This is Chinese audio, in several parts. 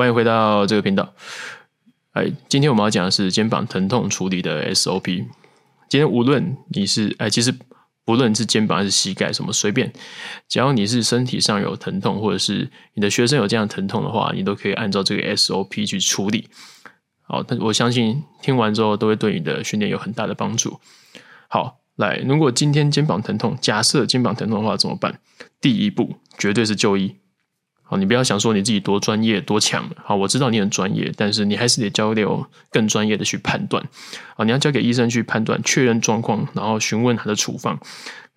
欢迎回到这个频道。哎，今天我们要讲的是肩膀疼痛处理的 SOP。今天无论你是哎，其实不论是肩膀还是膝盖，什么随便，只要你是身体上有疼痛，或者是你的学生有这样疼痛的话，你都可以按照这个 SOP 去处理。好，但我相信听完之后都会对你的训练有很大的帮助。好。来，如果今天肩膀疼痛，假设肩膀疼痛的话怎么办？第一步绝对是就医。好，你不要想说你自己多专业多强。好，我知道你很专业，但是你还是得交流更专业的去判断。好，你要交给医生去判断，确认状况，然后询问他的处方，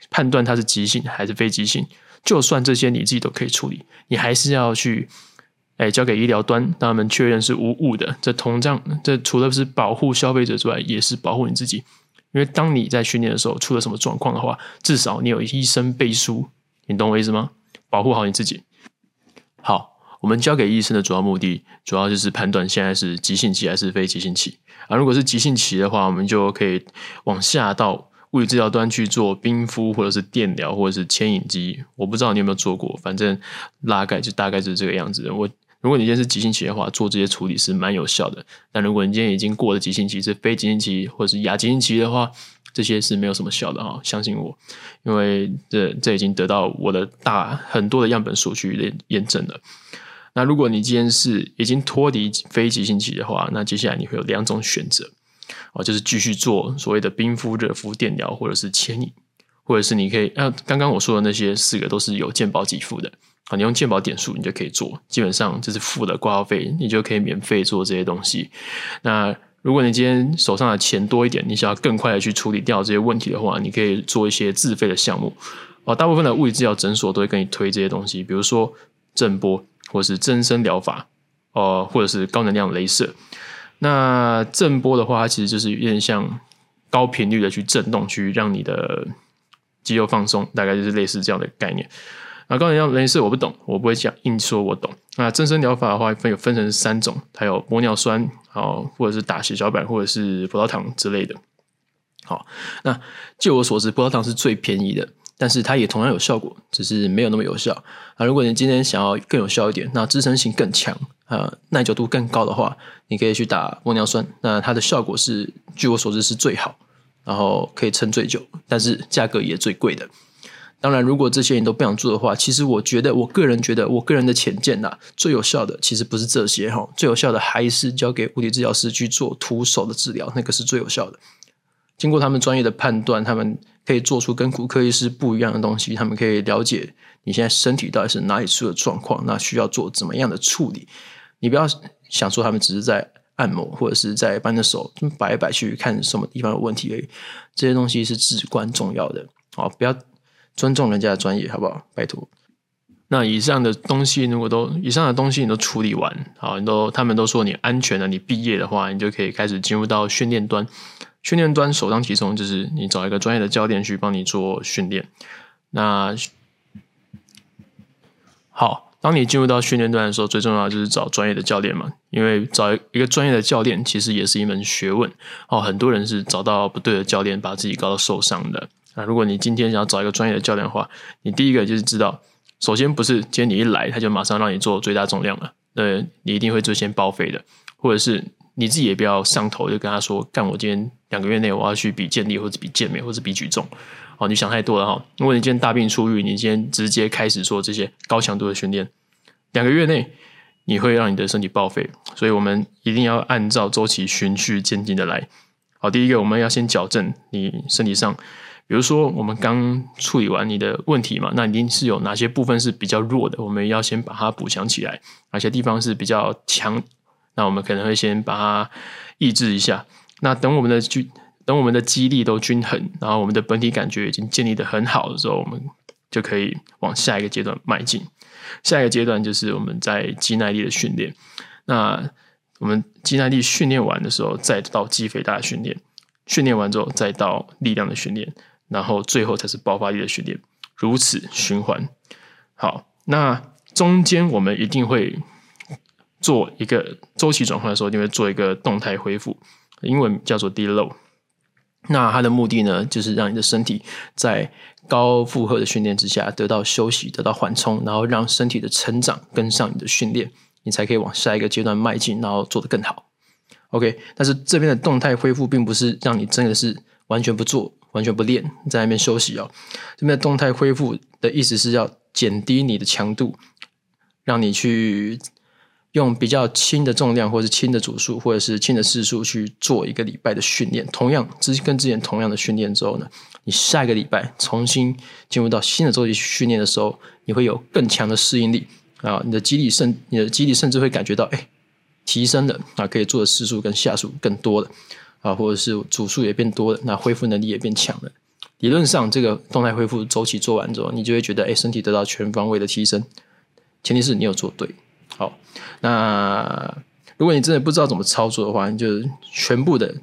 判断他是急性还是非急性。就算这些你自己都可以处理，你还是要去，哎，交给医疗端，让他们确认是无误的。这同样，这除了是保护消费者之外，也是保护你自己。因为当你在训练的时候出了什么状况的话，至少你有医生背书，你懂我意思吗？保护好你自己。好，我们交给医生的主要目的，主要就是判断现在是急性期还是非急性期啊。如果是急性期的话，我们就可以往下到物理治疗端去做冰敷，或者是电疗，或者是牵引机。我不知道你有没有做过，反正大概就大概是这个样子。我。如果你今天是急性期的话，做这些处理是蛮有效的。但如果你今天已经过了急性期，是非急性期或者是亚急性期的话，这些是没有什么效的哈。相信我，因为这这已经得到我的大很多的样本数据的验证了。那如果你今天是已经脱离非急性期的话，那接下来你会有两种选择哦，就是继续做所谓的冰敷、热敷、电疗，或者是牵引，或者是你可以，呃，刚刚我说的那些四个都是有健保给付的。啊，你用健保点数，你就可以做。基本上就是付了挂号费，你就可以免费做这些东西。那如果你今天手上的钱多一点，你想要更快的去处理掉这些问题的话，你可以做一些自费的项目。哦，大部分的物理治疗诊所都会跟你推这些东西，比如说震波，或是增生疗法，哦，或者是高能量雷射。那震波的话，它其实就是有点像高频率的去震动，去让你的肌肉放松，大概就是类似这样的概念。啊，高能量雷射我不懂，我不会讲，硬说我懂。那增生疗法的话，分有分成三种，还有玻尿酸，好，或者是打血小板，或者是葡萄糖之类的。好，那据我所知，葡萄糖是最便宜的，但是它也同样有效果，只是没有那么有效。啊，如果你今天想要更有效一点，那支撑性更强，啊，耐久度更高的话，你可以去打玻尿酸。那它的效果是，据我所知是最好，然后可以撑最久，但是价格也最贵的。当然，如果这些你都不想做的话，其实我觉得，我个人觉得，我个人的浅见呐，最有效的其实不是这些哈，最有效的还是交给物理治疗师去做徒手的治疗，那个是最有效的。经过他们专业的判断，他们可以做出跟骨科医师不一样的东西，他们可以了解你现在身体到底是哪里出了状况，那需要做怎么样的处理。你不要想说他们只是在按摩，或者是在把你的手摆一摆去看什么地方有问题而已，这些东西是至关重要的。好，不要。尊重人家的专业，好不好？拜托。那以上的东西，如果都以上的东西你都处理完，好，你都他们都说你安全了，你毕业的话，你就可以开始进入到训练端。训练端首当其冲就是你找一个专业的教练去帮你做训练。那好，当你进入到训练端的时候，最重要就是找专业的教练嘛，因为找一个专业的教练其实也是一门学问。哦，很多人是找到不对的教练，把自己搞到受伤的。那如果你今天想要找一个专业的教练的话，你第一个就是知道，首先不是今天你一来他就马上让你做最大重量了，对，你一定会最先报废的，或者是你自己也不要上头，就跟他说，干我今天两个月内我要去比健力或者比健美或者比举重，哦，你想太多了哈。如果你今天大病初愈，你今天直接开始做这些高强度的训练，两个月内你会让你的身体报废，所以我们一定要按照周期循序渐进的来。好，第一个我们要先矫正你身体上。比如说，我们刚处理完你的问题嘛，那一定是有哪些部分是比较弱的，我们要先把它补强起来；哪些地方是比较强，那我们可能会先把它抑制一下。那等我们的均，等我们的肌力都均衡，然后我们的本体感觉已经建立得很好的时候，我们就可以往下一个阶段迈进。下一个阶段就是我们在肌耐力的训练。那我们肌耐力训练完的时候，再到肌肥大训练；训练完之后，再到力量的训练。然后最后才是爆发力的训练，如此循环。好，那中间我们一定会做一个周期转换的时候，一定会做一个动态恢复，英文叫做 deload。那它的目的呢，就是让你的身体在高负荷的训练之下得到休息，得到缓冲，然后让身体的成长跟上你的训练。你才可以往下一个阶段迈进，然后做得更好。OK，但是这边的动态恢复并不是让你真的是完全不做、完全不练，在那边休息哦。这边的动态恢复的意思是要减低你的强度，让你去用比较轻的重量，或者是轻的组数，或者是轻的次数去做一个礼拜的训练。同样，之跟之前同样的训练之后呢，你下一个礼拜重新进入到新的周期训练的时候，你会有更强的适应力啊！你的肌力甚，你的肌力甚至会感觉到，哎。提升了啊，可以做的次数跟下数更多了啊，或者是组数也变多了，那恢复能力也变强了。理论上，这个动态恢复周期做完之后，你就会觉得，哎，身体得到全方位的提升。前提是你有做对。好，那如果你真的不知道怎么操作的话，你就全部的，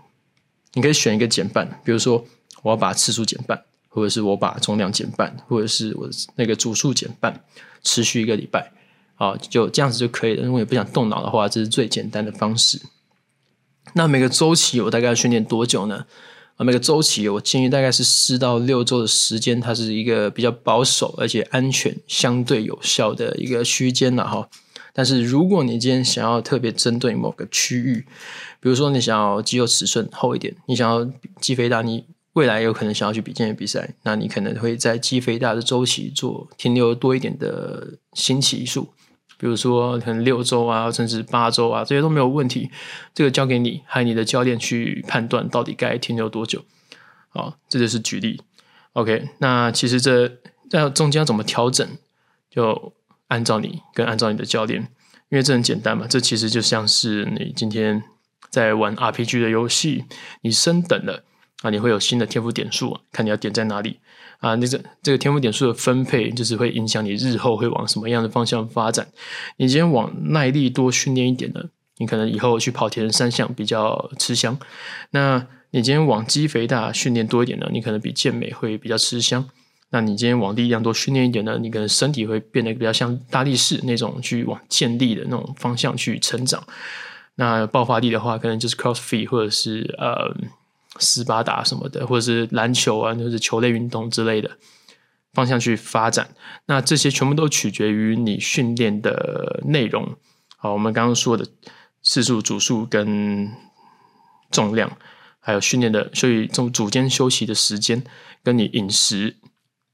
你可以选一个减半，比如说我要把次数减半，或者是我把重量减半，或者是我那个组数减半，持续一个礼拜。好，就这样子就可以了。如果你不想动脑的话，这是最简单的方式。那每个周期我大概要训练多久呢？啊，每个周期我建议大概是四到六周的时间，它是一个比较保守而且安全、相对有效的一个区间了哈。但是如果你今天想要特别针对某个区域，比如说你想要肌肉尺寸厚一点，你想要肌肥大，你未来有可能想要去比健美比赛，那你可能会在肌肥大的周期做停留多一点的新奇数。比如说，可能六周啊，甚至八周啊，这些都没有问题。这个交给你，还有你的教练去判断到底该停留多久。好，这就是举例。OK，那其实这在中间要怎么调整，就按照你跟按照你的教练，因为这很简单嘛。这其实就像是你今天在玩 RPG 的游戏，你升等了啊，你会有新的天赋点数，看你要点在哪里。啊，那个这个天赋点数的分配，就是会影响你日后会往什么样的方向发展。你今天往耐力多训练一点的，你可能以后去跑铁人三项比较吃香。那你今天往肌肥大训练多一点呢，你可能比健美会比较吃香。那你今天往力量多训练一点呢，你可能身体会变得比较像大力士那种去往健力的那种方向去成长。那爆发力的话，可能就是 CrossFit 或者是呃。斯巴达什么的，或者是篮球啊，就是球类运动之类的方向去发展。那这些全部都取决于你训练的内容。好，我们刚刚说的次数、组数跟重量，还有训练的，所以从组间休息的时间，跟你饮食，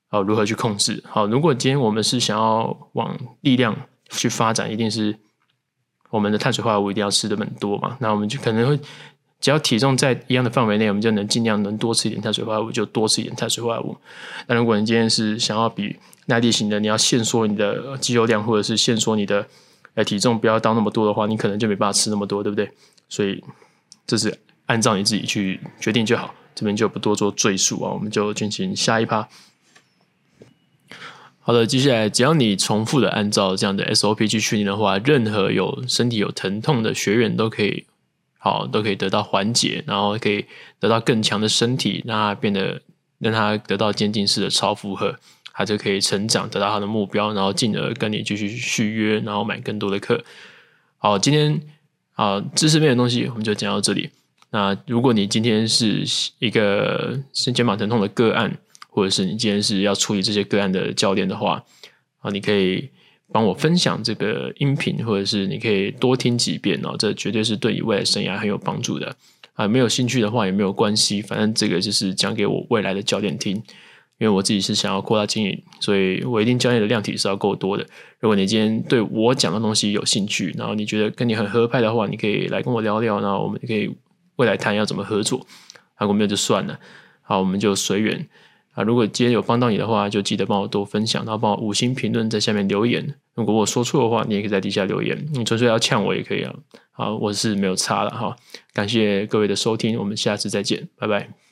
好，如何去控制。好，如果今天我们是想要往力量去发展，一定是我们的碳水化合物一定要吃的很多嘛。那我们就可能会。只要体重在一样的范围内，我们就能尽量能多吃一点碳水化合物，就多吃一点碳水化合物。那如果你今天是想要比耐力型的，你要限缩你的肌肉量，或者是限缩你的呃体重不要到那么多的话，你可能就没办法吃那么多，对不对？所以这是按照你自己去决定就好，这边就不多做赘述啊，我们就进行下一趴。好的，接下来只要你重复的按照这样的 SOP 去训练的话，任何有身体有疼痛的学员都可以。好，都可以得到缓解，然后可以得到更强的身体，让他变得让他得到渐进式的超负荷，他就可以成长，得到他的目标，然后进而跟你继续续约，然后买更多的课。好，今天啊，知识面的东西我们就讲到这里。那如果你今天是一个是肩膀疼痛的个案，或者是你今天是要处理这些个案的教练的话，啊，你可以。帮我分享这个音频，或者是你可以多听几遍哦，这绝对是对你未来生涯很有帮助的啊！没有兴趣的话也没有关系，反正这个就是讲给我未来的教练听，因为我自己是想要扩大经营，所以我一定教练的量体是要够多的。如果你今天对我讲的东西有兴趣，然后你觉得跟你很合拍的话，你可以来跟我聊聊，然后我们可以未来谈要怎么合作。如果没有就算了，好，我们就随缘。啊，如果今天有帮到你的话，就记得帮我多分享，然后帮我五星评论在下面留言。如果我说错的话，你也可以在底下留言。你纯粹要呛我也可以啊。好，我是没有差了哈。感谢各位的收听，我们下次再见，拜拜。